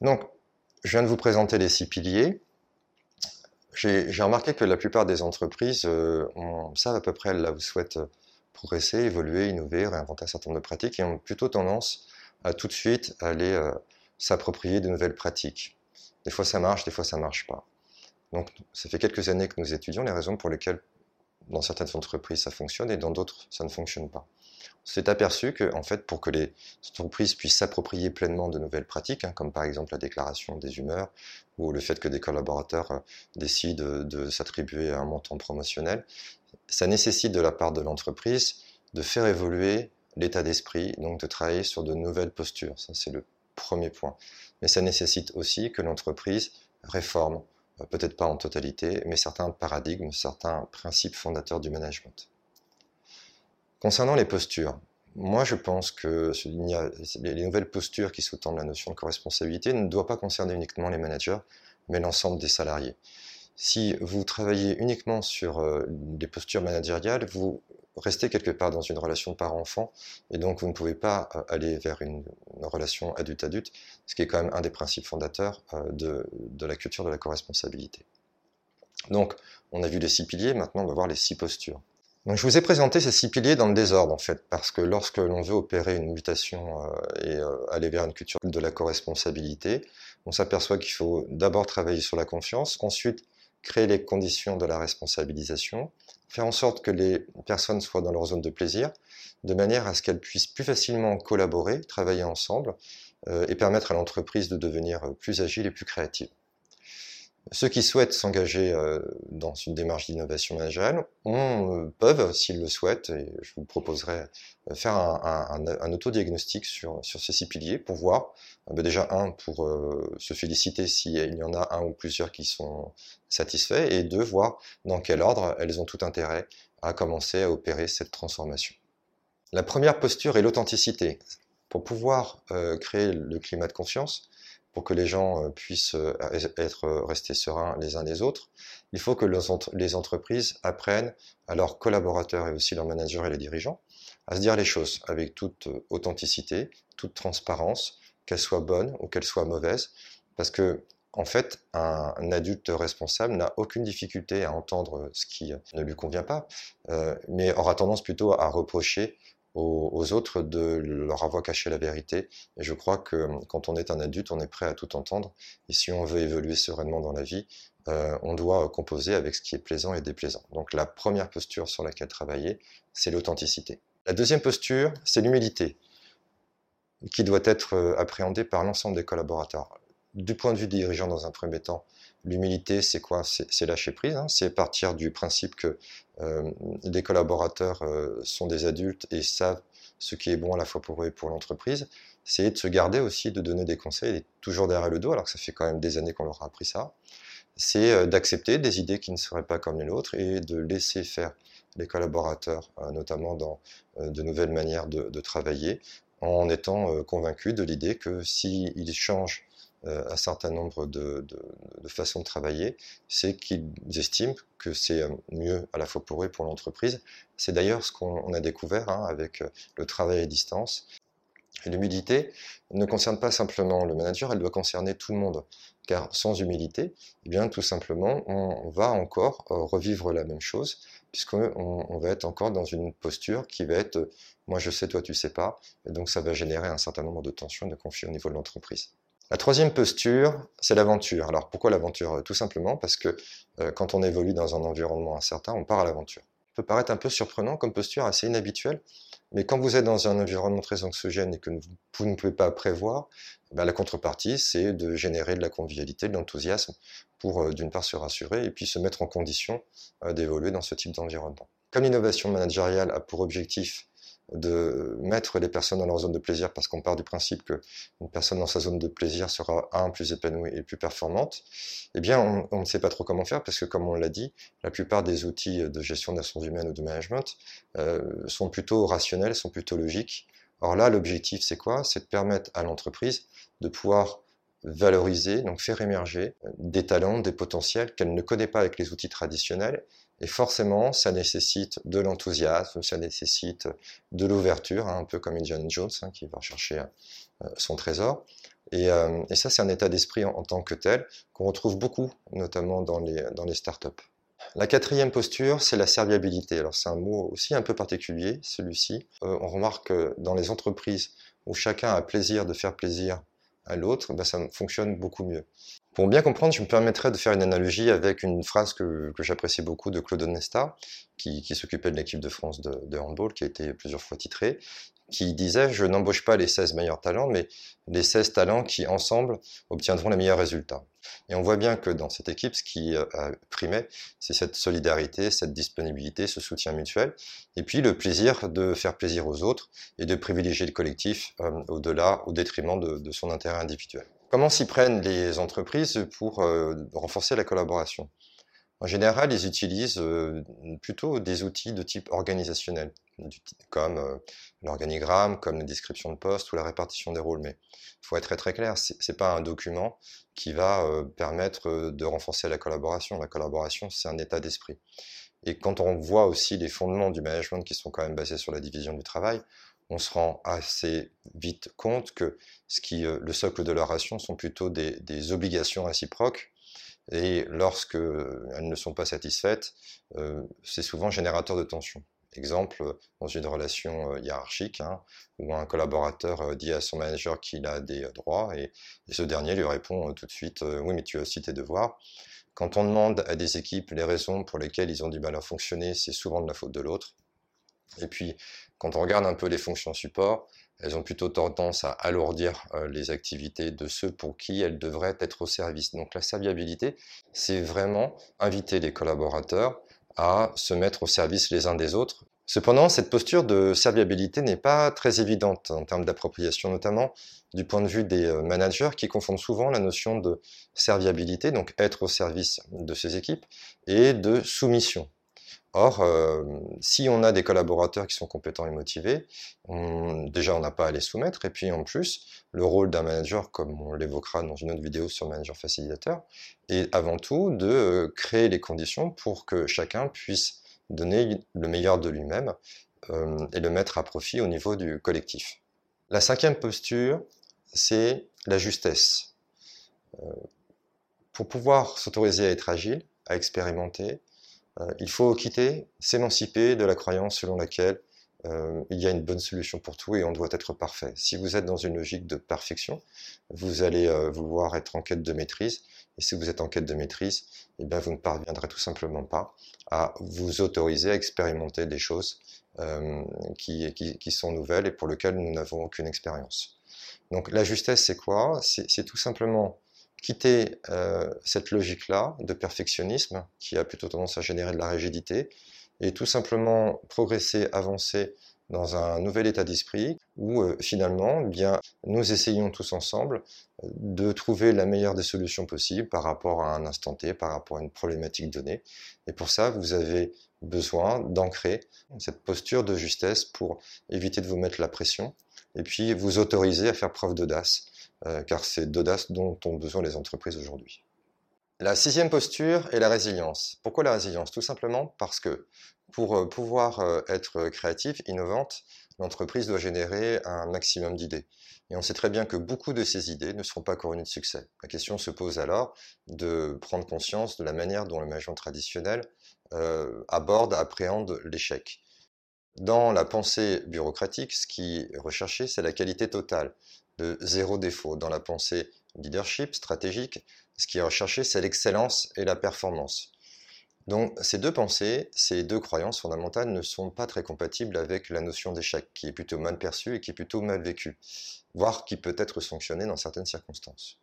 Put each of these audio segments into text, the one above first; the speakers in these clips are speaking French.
Donc, je viens de vous présenter les six piliers. J'ai remarqué que la plupart des entreprises euh, savent à peu près là souhaitent progresser, évoluer, innover, réinventer un certain nombre de pratiques et ont plutôt tendance à tout de suite aller euh, s'approprier de nouvelles pratiques. Des fois ça marche, des fois ça marche pas. Donc ça fait quelques années que nous étudions les raisons pour lesquelles dans certaines entreprises ça fonctionne et dans d'autres ça ne fonctionne pas. On s'est aperçu que, en fait, pour que les entreprises puissent s'approprier pleinement de nouvelles pratiques, hein, comme par exemple la déclaration des humeurs ou le fait que des collaborateurs euh, décident de s'attribuer un montant promotionnel, ça nécessite de la part de l'entreprise de faire évoluer l'état d'esprit, donc de travailler sur de nouvelles postures. Ça, c'est le premier point. Mais ça nécessite aussi que l'entreprise réforme, euh, peut-être pas en totalité, mais certains paradigmes, certains principes fondateurs du management. Concernant les postures, moi je pense que les nouvelles postures qui sous-tendent la notion de co-responsabilité ne doivent pas concerner uniquement les managers, mais l'ensemble des salariés. Si vous travaillez uniquement sur euh, des postures managériales, vous restez quelque part dans une relation parent-enfant et donc vous ne pouvez pas euh, aller vers une, relation adulte-adulte, ce qui est quand même un des principes fondateurs euh, de, de la culture de la co-responsabilité. Donc, on a vu les six piliers, maintenant on va voir les six postures. Donc, je vous ai présenté ces six piliers dans le désordre en fait, parce que lorsque l'on veut opérer une mutation et aller vers une culture de la co-responsabilité, on s'aperçoit qu'il faut d'abord travailler sur la confiance, ensuite créer les conditions de la responsabilisation, faire en sorte que les personnes soient dans leur zone de plaisir, de manière à ce qu'elles puissent plus facilement collaborer, travailler ensemble euh, et permettre à l'entreprise de devenir plus agile et plus créative. Ceux qui souhaitent s'engager euh, dans une démarche d'innovation managériale euh, peuvent, s'ils le souhaitent, et je vous proposerai de faire un, autodiagnostic sur, ces six piliers pour voir, euh, bah, déjà un, pour se féliciter s'il y en a un ou plusieurs qui sont satisfaits, et deux, voir dans quel ordre elles ont tout intérêt à commencer à opérer cette transformation. La première posture est l'authenticité. Pour pouvoir créer le climat de confiance, pour que les gens euh, puissent euh, être euh, restés sereins les uns les autres, il faut que les entreprises apprennent à leurs collaborateurs et aussi leurs managers et les dirigeants à se dire les choses avec toute authenticité, toute transparence, qu'elles soient bonnes ou qu'elles soient mauvaises, parce que en fait, un, adulte responsable n'a aucune difficulté à entendre ce qui ne lui convient pas, mais aura tendance plutôt à reprocher aux, autres de leur avoir caché la vérité. Et je crois que hum, quand on est un adulte, on est prêt à tout entendre. Et si on veut évoluer sereinement dans la vie, euh, on doit composer avec ce qui est plaisant et déplaisant. Donc la première posture sur laquelle travailler, c'est l'authenticité. La deuxième posture, c'est l'humilité, qui doit être euh, appréhendée par l'ensemble des collaborateurs. Du point de vue des dirigeants, dans un premier temps, L'humilité, c'est quoi? C'est lâcher prise, hein. c'est partir du principe que euh, les collaborateurs euh, sont des adultes et savent ce qui est bon à la fois pour eux et pour l'entreprise. C'est de se garder aussi, de donner des conseils, et toujours derrière le dos, alors que ça fait quand même des années qu'on leur a appris ça. C'est euh, d'accepter des idées qui ne seraient pas comme les nôtres et de laisser faire les collaborateurs, notamment dans de nouvelles manières de, travailler, en étant convaincus de l'idée que s'ils changent euh, un certain nombre de, façons de travailler, c'est qu'ils estiment que c'est euh, mieux à la fois pour eux et pour l'entreprise. C'est d'ailleurs ce qu'on a découvert hein, avec euh, le travail à distance. L'humilité ne concerne pas simplement le manager, elle doit concerner tout le monde. Car sans humilité, eh bien, tout simplement, on va encore revivre la même chose, puisqu'on on va être encore dans une posture qui va être moi je sais, toi tu sais pas, et donc ça va générer un certain nombre de tensions et de conflits au niveau de l'entreprise. La troisième posture, c'est l'aventure. Alors pourquoi l'aventure? Tout simplement parce que euh, quand on évolue dans un environnement incertain, on part à l'aventure. Ça peut paraître un peu surprenant comme posture, assez inhabituelle, mais quand vous êtes dans un environnement très anxiogène et que vous ne pouvez pas prévoir, eh ben, la contrepartie, c'est de générer de la convivialité, de l'enthousiasme pour euh, d'une part se rassurer et puis se mettre en condition euh, d'évoluer dans ce type d'environnement. Comme l'innovation managériale a pour objectif de mettre les personnes dans leur zone de plaisir parce qu'on part du principe qu'une personne dans sa zone de plaisir sera un plus épanouie et plus performante, eh bien on, ne sait pas trop comment faire parce que comme on l'a dit, la plupart des outils de gestion des ressources humaines ou de management euh, sont plutôt rationnels, sont plutôt logiques. Or là, l'objectif c'est quoi? C'est de permettre à l'entreprise de pouvoir valoriser, donc faire émerger des talents, des potentiels qu'elle ne connaît pas avec les outils traditionnels et forcément, ça nécessite de l'enthousiasme, ça nécessite de l'ouverture, hein, un peu comme Indiana Jones hein, qui va chercher euh, son trésor. Et, ça, c'est un état d'esprit en, tant que tel qu'on retrouve beaucoup, notamment dans les, dans les startups. La quatrième posture, c'est la serviabilité. Alors c'est un mot aussi un peu particulier, celui-ci. on remarque que dans les entreprises où chacun a plaisir de faire plaisir à l'autre, ben, ça fonctionne beaucoup mieux. Pour bien comprendre, je me permettrais de faire une analogie avec une phrase que, j'apprécie beaucoup de Claude Nesta, qui, s'occupait de l'équipe de France de, de, handball, qui a été plusieurs fois titré, qui disait « Je n'embauche pas les 16 meilleurs talents, mais les 16 talents qui, ensemble, obtiendront les meilleurs résultats. » Et on voit bien que dans cette équipe, ce qui euh, primait, c'est cette solidarité, cette disponibilité, ce soutien mutuel, et puis le plaisir de faire plaisir aux autres et de privilégier le collectif euh, au-delà, au détriment de, son intérêt individuel. Comment s'y prennent les entreprises pour euh, renforcer la collaboration? En général, ils utilisent euh, plutôt des outils de type organisationnel, comme euh, l'organigramme, comme les descriptions de poste ou la répartition des rôles. Mais il faut être très très clair, c'est pas un document qui va permettre de renforcer la collaboration. La collaboration, c'est un état d'esprit. Et quand on voit aussi les fondements du management qui sont quand même basés sur la division du travail, on se rend assez vite compte que ce euh, le socle de la ration sont plutôt des, obligations réciproques. Et lorsque elles ne sont pas satisfaites, euh, c'est souvent générateur de tension. Exemple, dans une relation euh, hiérarchique, hein, où un collaborateur dit à son manager qu'il a des droits, et, et, ce dernier lui répond tout de suite Oui, mais tu as aussi tes devoirs. Quand on demande à des équipes les raisons pour lesquelles ils ont du mal à fonctionner, c'est souvent de la faute de l'autre. Et puis, quand on regarde un peu les fonctions support, elles ont plutôt tendance à alourdir euh, les activités de ceux pour qui elles devraient être au service. Donc la serviabilité, c'est vraiment inviter les collaborateurs à se mettre au service les uns des autres. Cependant, cette posture de serviabilité n'est pas très évidente en termes d'appropriation, notamment du point de vue des euh, managers qui confondent souvent la notion de serviabilité, donc être au service de ses équipes, et de soumission. Or, euh, si on a des collaborateurs qui sont compétents et motivés, déjà on n'a pas à les soumettre, et puis en plus, le rôle d'un manager, comme on l'évoquera dans une autre vidéo sur manager facilitateur, est avant tout de euh, créer les conditions pour que chacun puisse donner le meilleur de lui-même euh, et le mettre à profit au niveau du collectif. La cinquième posture, c'est la justesse. pour pouvoir s'autoriser à être agile, à expérimenter, il faut quitter, s'émanciper de la croyance selon laquelle euh, il y a une bonne solution pour tout et on doit être parfait. Si vous êtes dans une logique de perfection, vous allez euh, vouloir être en quête de maîtrise. Et si vous êtes en quête de maîtrise, eh bien, vous ne parviendrez tout simplement pas à vous autoriser à expérimenter des choses qui, qui, sont nouvelles et pour lesquelles nous n'avons aucune expérience. Donc la justesse, c'est quoi? C'est tout simplement quitter euh, cette logique-là de perfectionnisme qui a plutôt tendance à générer de la rigidité et tout simplement progresser, avancer dans un nouvel état d'esprit où euh, finalement, eh bien, nous essayons tous ensemble euh, de trouver la meilleure des solutions possibles par rapport à un instant T, par rapport à une problématique donnée. Et pour ça, vous avez besoin d'ancrer cette posture de justesse pour éviter de vous mettre la pression et puis vous autoriser à faire preuve d'audace euh, car c'est d'audace dont ont besoin les entreprises aujourd'hui. La sixième posture est la résilience. Pourquoi la résilience? Tout simplement parce que pour euh, pouvoir euh, être créative, innovante, l'entreprise doit générer un maximum d'idées. Et on sait très bien que beaucoup de ces idées ne seront pas couronnées de succès. La question se pose alors de prendre conscience de la manière dont le management traditionnel aborde, appréhende l'échec. Dans la pensée bureaucratique, ce qui est recherché, c'est la qualité totale de zéro défaut. Dans la pensée leadership stratégique, ce qui est recherché, c'est l'excellence et la performance. Donc ces deux pensées, ces deux croyances fondamentales ne sont pas très compatibles avec la notion d'échec, qui est plutôt mal perçue et qui est plutôt mal vécue, voire qui peut être sanctionnée dans certaines circonstances.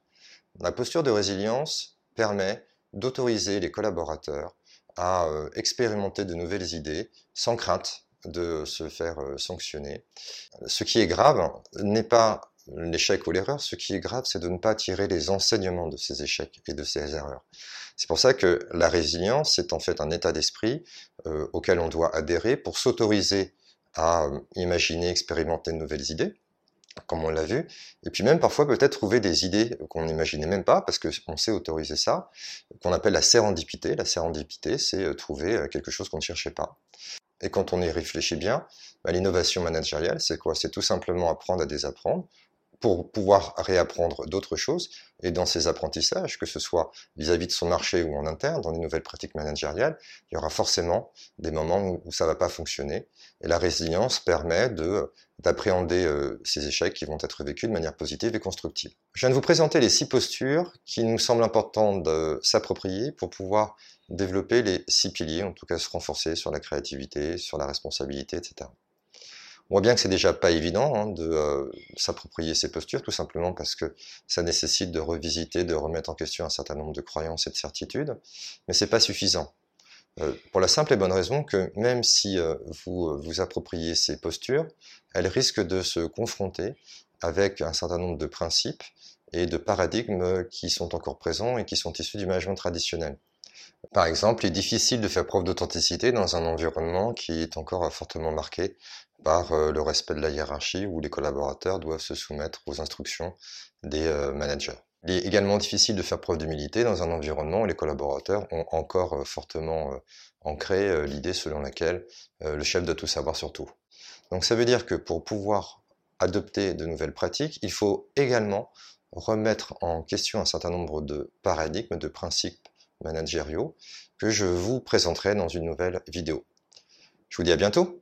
La posture de résilience permet d'autoriser les collaborateurs à euh, expérimenter de nouvelles idées sans crainte de se faire euh, sanctionner. Ce qui est grave n'est pas l'échec ou l'erreur, ce qui est grave, c'est de ne pas tirer les enseignements de ces échecs et de ces erreurs. C'est pour ça que la résilience, c'est en fait un état d'esprit euh, auquel on doit adhérer pour s'autoriser à euh, imaginer, expérimenter de nouvelles idées, comme on l'a vu, et puis même parfois peut-être trouver des idées qu'on n'imaginait même pas, parce qu'on sait autoriser ça, qu'on appelle la sérendipité. La sérendipité, c'est trouver quelque chose qu'on ne cherchait pas. Et quand on y réfléchit bien, bah, l'innovation managériale, c'est quoi? C'est tout simplement apprendre à désapprendre, pour pouvoir réapprendre d'autres choses. Et dans ces apprentissages, que ce soit vis-à-vis de son marché ou en interne, dans les nouvelles pratiques managériales, il y aura forcément des moments où, ça ne va pas fonctionner. Et la résilience permet de d'appréhender euh, ces échecs qui vont être vécus de manière positive et constructive. Je viens de vous présenter les six postures qui nous semblent importantes de s'approprier pour pouvoir développer les six piliers, en tout cas se renforcer sur la créativité, sur la responsabilité, etc. On voit bien que c'est déjà pas évident hein, de euh, s'approprier ces postures, tout simplement parce que ça nécessite de revisiter, de remettre en question un certain nombre de croyances et de certitudes, mais c'est pas suffisant. Euh, pour la simple et bonne raison que même si euh, vous vous appropriez ces postures, elles risquent de se confronter avec un certain nombre de principes et de paradigmes qui sont encore présents et qui sont issus du management traditionnel. Par exemple, il est difficile de faire preuve d'authenticité dans un environnement qui est encore fortement marqué par euh, le respect de la hiérarchie où les collaborateurs doivent se soumettre aux instructions des euh, managers. Il est également difficile de faire preuve d'humilité dans un environnement où les collaborateurs ont encore euh, fortement ancré l'idée selon laquelle le chef doit tout savoir sur tout. Donc ça veut dire que pour pouvoir adopter de nouvelles pratiques, il faut également remettre en question un certain nombre de paradigmes, de principes managériaux que je vous présenterai dans une nouvelle vidéo. Je vous dis à bientôt